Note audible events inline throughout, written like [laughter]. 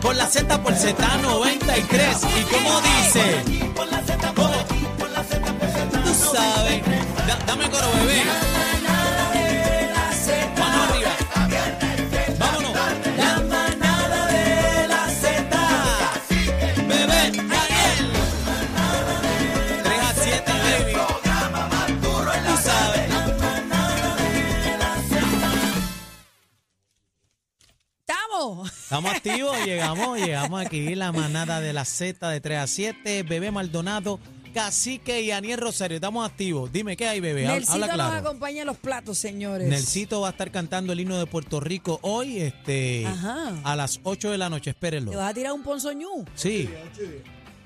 Por la Z, por Z93. ¿Y cómo dice? ¿Cómo? Tú sabes. Da- dame coro, bebé. ¡Estamos! Activos, llegamos, llegamos aquí, la manada de la Z de 3 a 7, Bebé Maldonado, Cacique y Aniel Rosario, estamos activos. Dime, ¿qué hay, Bebé? Hab- Nelsito Habla nos claro. acompaña en los platos, señores. Nelsito va a estar cantando el himno de Puerto Rico hoy, este, Ajá. a las 8 de la noche, espérenlo. ¿Te vas a tirar un ponzoñú? Sí.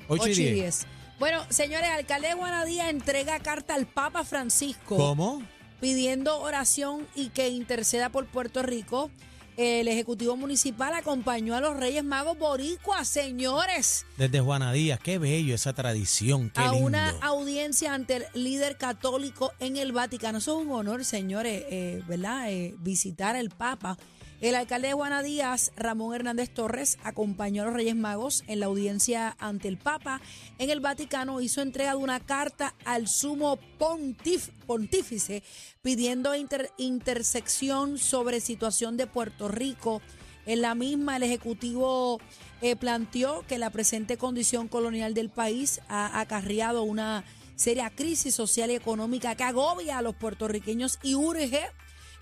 8 y 10. 10. Bueno, señores, alcalde de Juanadía entrega carta al Papa Francisco ¿Cómo? pidiendo oración y que interceda por Puerto Rico. El Ejecutivo Municipal acompañó a los Reyes Magos Boricuas, señores, Desde Juana Díaz, qué bello esa tradición, qué a lindo. una audiencia ante el líder católico en el Vaticano. Eso es un honor, señores, eh, ¿verdad? Eh, visitar al Papa. El alcalde de Juana Díaz, Ramón Hernández Torres, acompañó a los Reyes Magos en la audiencia ante el Papa en el Vaticano. Hizo entrega de una carta al sumo pontífice pidiendo inter- intersección sobre situación de Puerto Rico. En la misma, el Ejecutivo eh, planteó que la presente condición colonial del país ha acarreado una seria crisis social y económica que agobia a los puertorriqueños y urge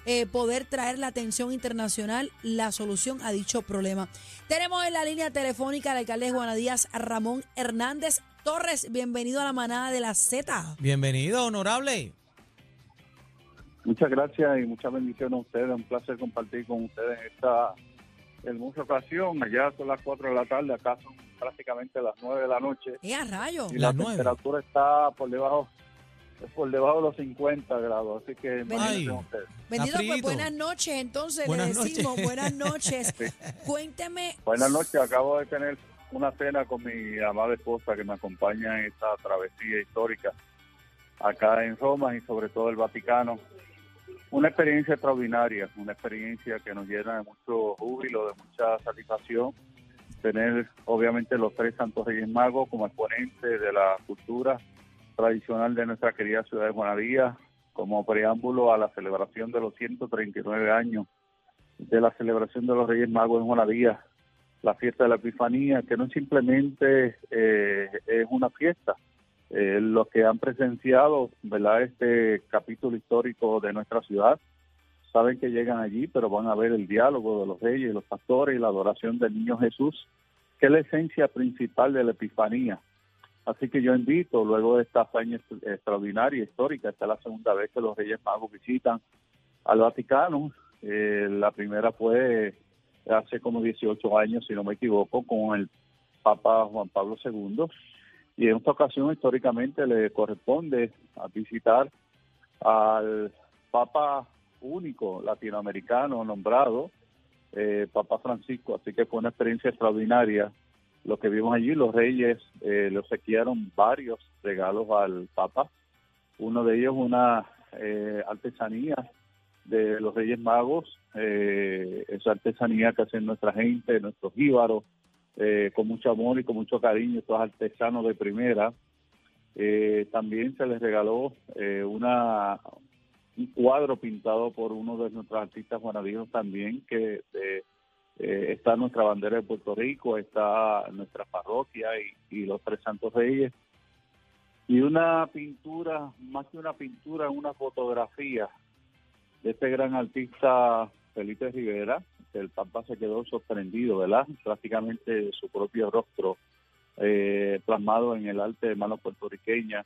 eh, poder traer la atención internacional la solución a dicho problema. Tenemos en la línea telefónica al alcalde de Juana Díaz, Ramón Hernández Torres. Bienvenido a la manada de la Z. Bienvenido, honorable. Muchas gracias y muchas bendiciones a ustedes. Un placer compartir con ustedes esta hermosa ocasión. Allá son las 4 de la tarde, acá son prácticamente las 9 de la noche. ¡Eh, a rayo! Y Las la nueve. temperatura está por debajo por debajo de los 50 grados. Así que ustedes. Bendito, pues buenas noches. Entonces Buenas le decimos noches. buenas [laughs] noches. Cuénteme, Buenas noches. Acabo de tener una cena con mi amada esposa que me acompaña en esta travesía histórica acá en Roma y sobre todo el Vaticano. Una experiencia extraordinaria, una experiencia que nos llena de mucho júbilo, de mucha satisfacción. Tener obviamente los tres Santos Reyes Magos como exponentes de la cultura tradicional de nuestra querida ciudad de Juanadía, como preámbulo a la celebración de los 139 años de la celebración de los Reyes Magos en Juanadía, la fiesta de la Epifanía, que no simplemente eh, es una fiesta. Eh, los que han presenciado ¿verdad? este capítulo histórico de nuestra ciudad saben que llegan allí, pero van a ver el diálogo de los reyes los pastores y la adoración del niño Jesús, que es la esencia principal de la Epifanía. Así que yo invito, luego de esta hazaña extraordinaria, histórica, esta es la segunda vez que los Reyes Magos visitan al Vaticano. Eh, la primera fue hace como 18 años, si no me equivoco, con el Papa Juan Pablo II. Y en esta ocasión, históricamente, le corresponde a visitar al Papa único latinoamericano nombrado, eh, Papa Francisco. Así que fue una experiencia extraordinaria lo que vimos allí. Los reyes eh, le obsequiaron varios regalos al Papa. Uno de ellos, una eh, artesanía de los Reyes Magos, eh, esa artesanía que hacen nuestra gente, nuestros jíbaros, eh, con mucho amor y con mucho cariño, estos artesanos de primera. Eh, también se les regaló eh, una un cuadro pintado por uno de nuestros artistas juanadinos también, que está nuestra bandera de Puerto Rico, está nuestra parroquia y, los tres santos reyes. Y una pintura, más que una pintura, una fotografía de este gran artista Felipe Rivera, el Papa se quedó sorprendido, ¿verdad? Prácticamente su propio rostro eh, plasmado en el arte de mano puertorriqueña.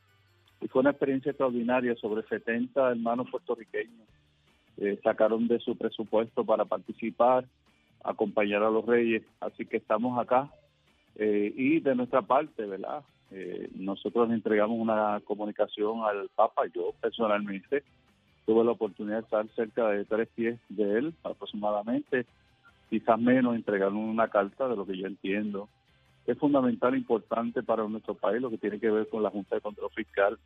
Y fue una experiencia extraordinaria, sobre 70 hermanos puertorriqueños eh, sacaron de su presupuesto para participar acompañar a los reyes. Así que estamos acá eh, y de nuestra parte, ¿verdad? Eh, nosotros entregamos una comunicación al Papa, yo personalmente tuve la oportunidad de estar cerca de tres pies de él aproximadamente, quizás menos, entregar una carta de lo que yo entiendo. Es fundamental, importante para nuestro país lo que tiene que ver con la Junta de Control Fiscal,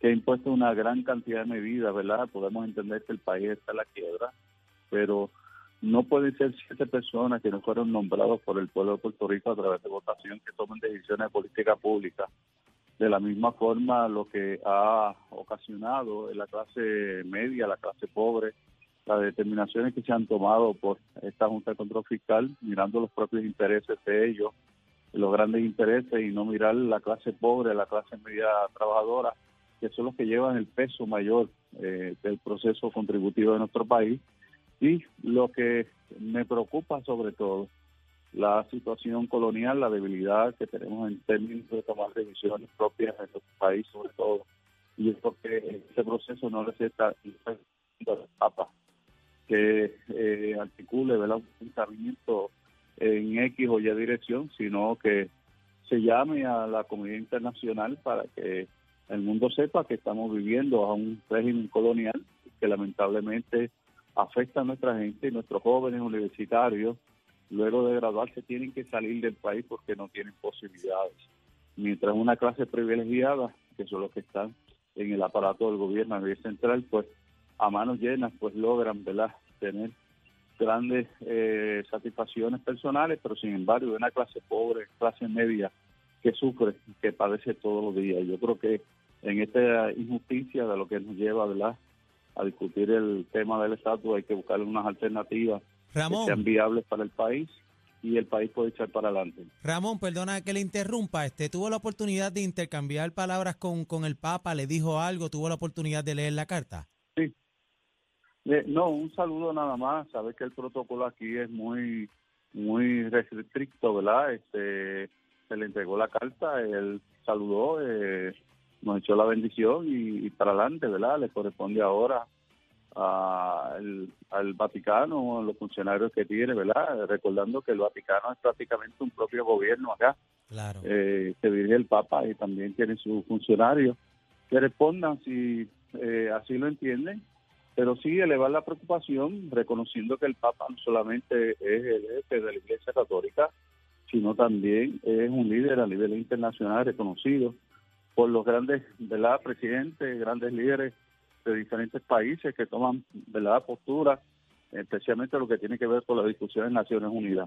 que ha impuesto una gran cantidad de medidas, ¿verdad? Podemos entender que el país está en la quiebra, pero no pueden ser siete personas que no fueron nombrados por el pueblo de Puerto Rico a través de votación que tomen decisiones de política pública. De la misma forma, lo que ha ocasionado en la clase media, la clase pobre, las determinaciones que se han tomado por esta Junta de Control Fiscal, mirando los propios intereses de ellos, los grandes intereses y no mirar la clase pobre, la clase media trabajadora, que son los que llevan el peso mayor eh, del proceso contributivo de nuestro país. Y lo que me preocupa sobre todo, la situación colonial, la debilidad que tenemos en términos de tomar decisiones propias en nuestro país sobre todo. Y es porque ese proceso no necesita Papa que eh, articule un pensamiento en X o Y dirección, sino que se llame a la comunidad internacional para que el mundo sepa que estamos viviendo a un régimen colonial que lamentablemente afecta a nuestra gente y nuestros jóvenes universitarios, luego de graduarse, tienen que salir del país porque no tienen posibilidades. Mientras una clase privilegiada, que son los que están en el aparato del gobierno a nivel central, pues a manos llenas, pues logran ¿verdad? tener grandes eh, satisfacciones personales, pero sin embargo, de una clase pobre, clase media, que sufre, que padece todos los días. Yo creo que en esta injusticia de lo que nos lleva ¿verdad? a discutir el tema del estatus, hay que buscar unas alternativas que sean viables para el país y el país puede echar para adelante. Ramón, perdona que le interrumpa, este tuvo la oportunidad de intercambiar palabras con, con el Papa, le dijo algo, tuvo la oportunidad de leer la carta. Sí. Eh, no, un saludo nada más, sabes que el protocolo aquí es muy muy restricto, ¿verdad? Este se le entregó la carta, él saludó, eh, nos echó la bendición y, para adelante, ¿verdad? Le corresponde ahora al, al Vaticano, a los funcionarios que tiene, ¿verdad? Recordando que el Vaticano es prácticamente un propio gobierno acá. Claro. Eh, se dirige el Papa y también tiene sus funcionarios que respondan si eh, así lo entienden, pero sí elevar la preocupación reconociendo que el Papa no solamente es el jefe de la Iglesia Católica, sino también es un líder a nivel internacional reconocido por los grandes ¿verdad? presidentes, grandes líderes de diferentes países que toman ¿verdad? postura, especialmente lo que tiene que ver con la discusión en Naciones Unidas.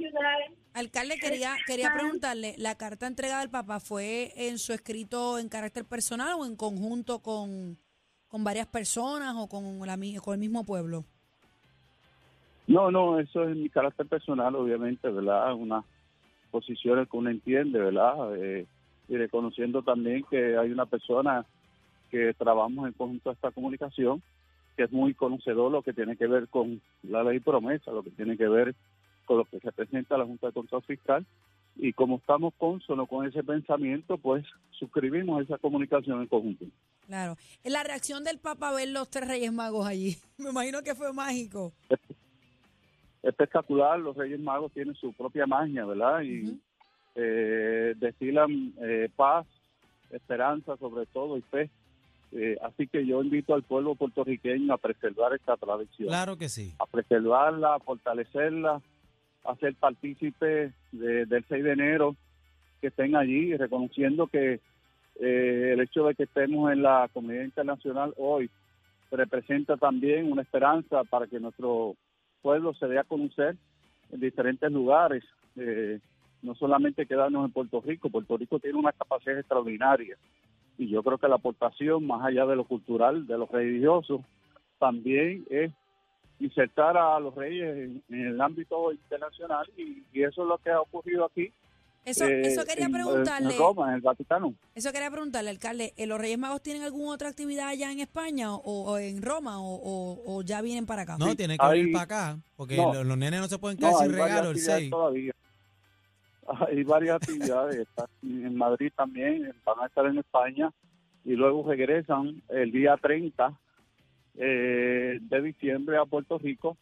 Alcalde, quería, quería preguntarle, ¿la carta entregada al Papa fue en su escrito en carácter personal o en conjunto con, con varias personas o con, la, con el mismo pueblo? No, no, eso es mi carácter personal, obviamente, ¿verdad? Unas posiciones que uno entiende, ¿verdad? Eh, y reconociendo también que hay una persona que trabajamos en conjunto a esta comunicación, que es muy conocedor lo que tiene que ver con la ley promesa, lo que tiene que ver con lo que se presenta la Junta de Control Fiscal, y como estamos consonos con ese pensamiento, pues suscribimos esa comunicación en conjunto. Claro. La reacción del Papa a ver los tres Reyes Magos allí, [laughs] me imagino que fue mágico. Espectacular, los Reyes Magos tienen su propia magia, ¿verdad? Y eh, destilan eh, paz, esperanza sobre todo y fe. Eh, así que yo invito al pueblo puertorriqueño a preservar esta tradición. Claro que sí. A preservarla, a fortalecerla, a ser partícipe del 6 de enero, que estén allí, reconociendo que eh, el hecho de que estemos en la comunidad internacional hoy representa también una esperanza para que nuestro pueblo se dé a conocer en diferentes lugares. Eh, no solamente quedarnos en Puerto Rico, Puerto Rico tiene una capacidad extraordinaria y yo creo que la aportación, más allá de lo cultural, de lo religioso, también es insertar a los reyes en, en el ámbito internacional y, y eso es lo que ha ocurrido aquí Eso, eh, eso quería en- preguntarle. en Roma, en el Vaticano. Eso quería preguntarle, alcalde. ¿eh, ¿Los Reyes Magos tienen alguna otra actividad allá en España o, o en Roma o, o- o ya vienen para acá? No, Sí, tiene que venir para acá, porque no. los, los nenes no se pueden quedar No, sin regalo el actividades 6. todavía. [laughs] Hay varias actividades. En Madrid también, van a estar en España y luego regresan el día 30 eh, de diciembre a Puerto Rico.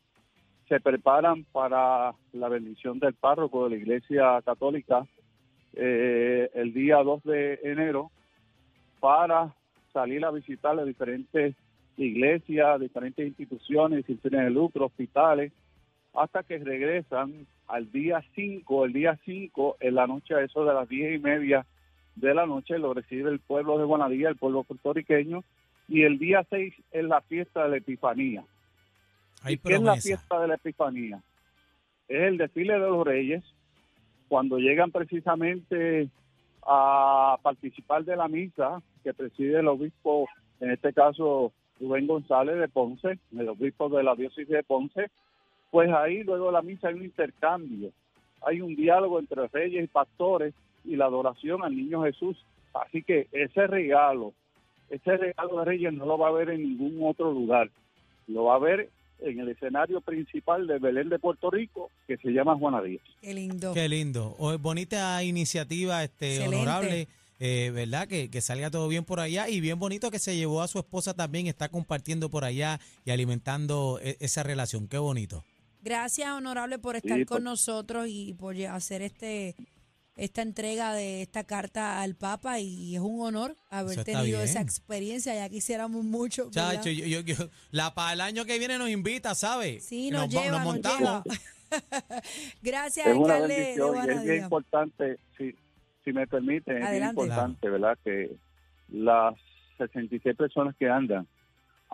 Se preparan para la bendición del párroco de la Iglesia Católica eh, el día 2 de enero para salir a visitar las diferentes iglesias, diferentes instituciones fines de lucro, hospitales, hasta que regresan al día 5, el día 5, en la noche a eso de las diez y media de la noche, lo recibe el pueblo de Guanadía, el pueblo puertorriqueño, y el día 6 es la fiesta de la Epifanía. Hay ¿Y ¿Qué es la fiesta de la Epifanía? Es el desfile de los reyes, cuando llegan precisamente a participar de la misa que preside el obispo, en este caso Rubén González de Ponce, el obispo de la diócesis de Ponce, pues ahí luego de la misa hay un intercambio, hay un diálogo entre reyes y pastores y la adoración al niño Jesús. Así que ese regalo, ese regalo de reyes no lo va a ver en ningún otro lugar, lo va a ver en el escenario principal de Belén de Puerto Rico, que se llama Juana Díaz. Qué lindo. Qué lindo. O- bonita iniciativa, este, Excelente. honorable, eh, ¿verdad? Que, que salga todo bien por allá y bien bonito que se llevó a su esposa también, está compartiendo por allá y alimentando e- esa relación. Qué bonito. Gracias, honorable, por estar Sí, con pues. nosotros y por hacer este esta entrega de esta carta al Papa y es un honor haber tenido bien. esa experiencia. Ya quisiéramos mucho. Chacho, yo, yo- yo- la para el año que viene nos invita, ¿sabe? Sí, nos, va- lleva, nos montamos. lleva. [laughs] [laughs] Gracias, es una bendición y es bien importante, si, si me permiten, es bien importante, ¿verdad? Que las 66 personas que andan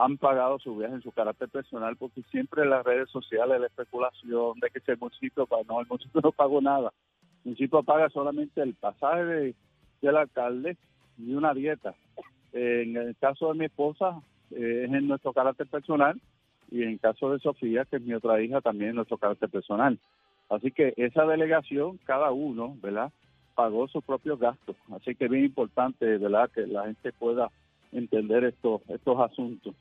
han pagado su viaje en su carácter personal porque siempre en las redes sociales la especulación de que si el municipio paga, no, el municipio no pagó nada. El municipio paga solamente el pasaje de- del alcalde y una dieta. Eh, en el caso de mi esposa, eh, es en nuestro carácter personal y en el caso de Sofía, que es mi otra hija, también en nuestro carácter personal. Así que esa delegación, cada uno, ¿verdad? Pagó sus propios gastos. Así que es bien importante, ¿verdad? Que la gente pueda entender estos, estos asuntos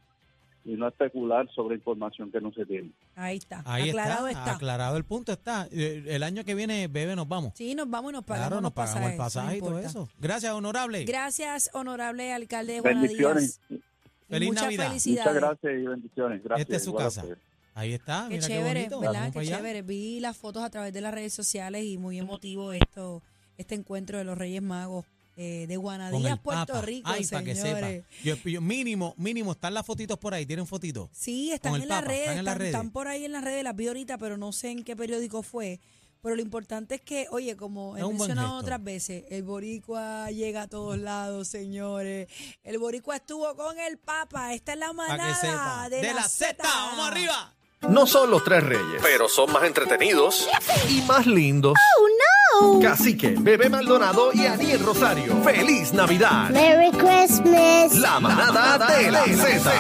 y no especular sobre información que no se tiene. Ahí está. Ahí Aclarado está, está. aclarado el punto está. Eh, El año que viene, bebé, nos vamos. Sí, nos vamos y nos pagamos, claro, nos pagamos el pasaje no y todo eso. Gracias, honorable. Gracias, honorable alcalde de Bendiciones. Y Feliz muchas Navidad. felicidades. Muchas gracias y bendiciones. Gracias. Esta es su casa. Ahí está, Qué mira qué chévere, bonito. ¿verdad? Qué chévere. Vi las fotos a través de las redes sociales y muy emotivo esto, este encuentro de los Reyes Magos eh, de Guanadías, Puerto Papa. Rico, Ay, para que señores. sepa. Yo, yo- mínimo, mínimo, están las fotitos por ahí, tienen fotitos. Sí, están en las Papa, redes, están en las redes. están por ahí en las redes, las vi ahorita, pero no sé en qué periódico fue. Pero lo importante es que, oye, como he mencionado otras veces, el boricua llega a todos lados, señores. El boricua estuvo con el Papa. Esta es la manada de, de la Z, vamos arriba. No son los tres reyes, pero son más entretenidos y más lindos. Cacique, Bebé Maldonado y Aniel Rosario. ¡Feliz Navidad! Merry Christmas. La manada de la Z.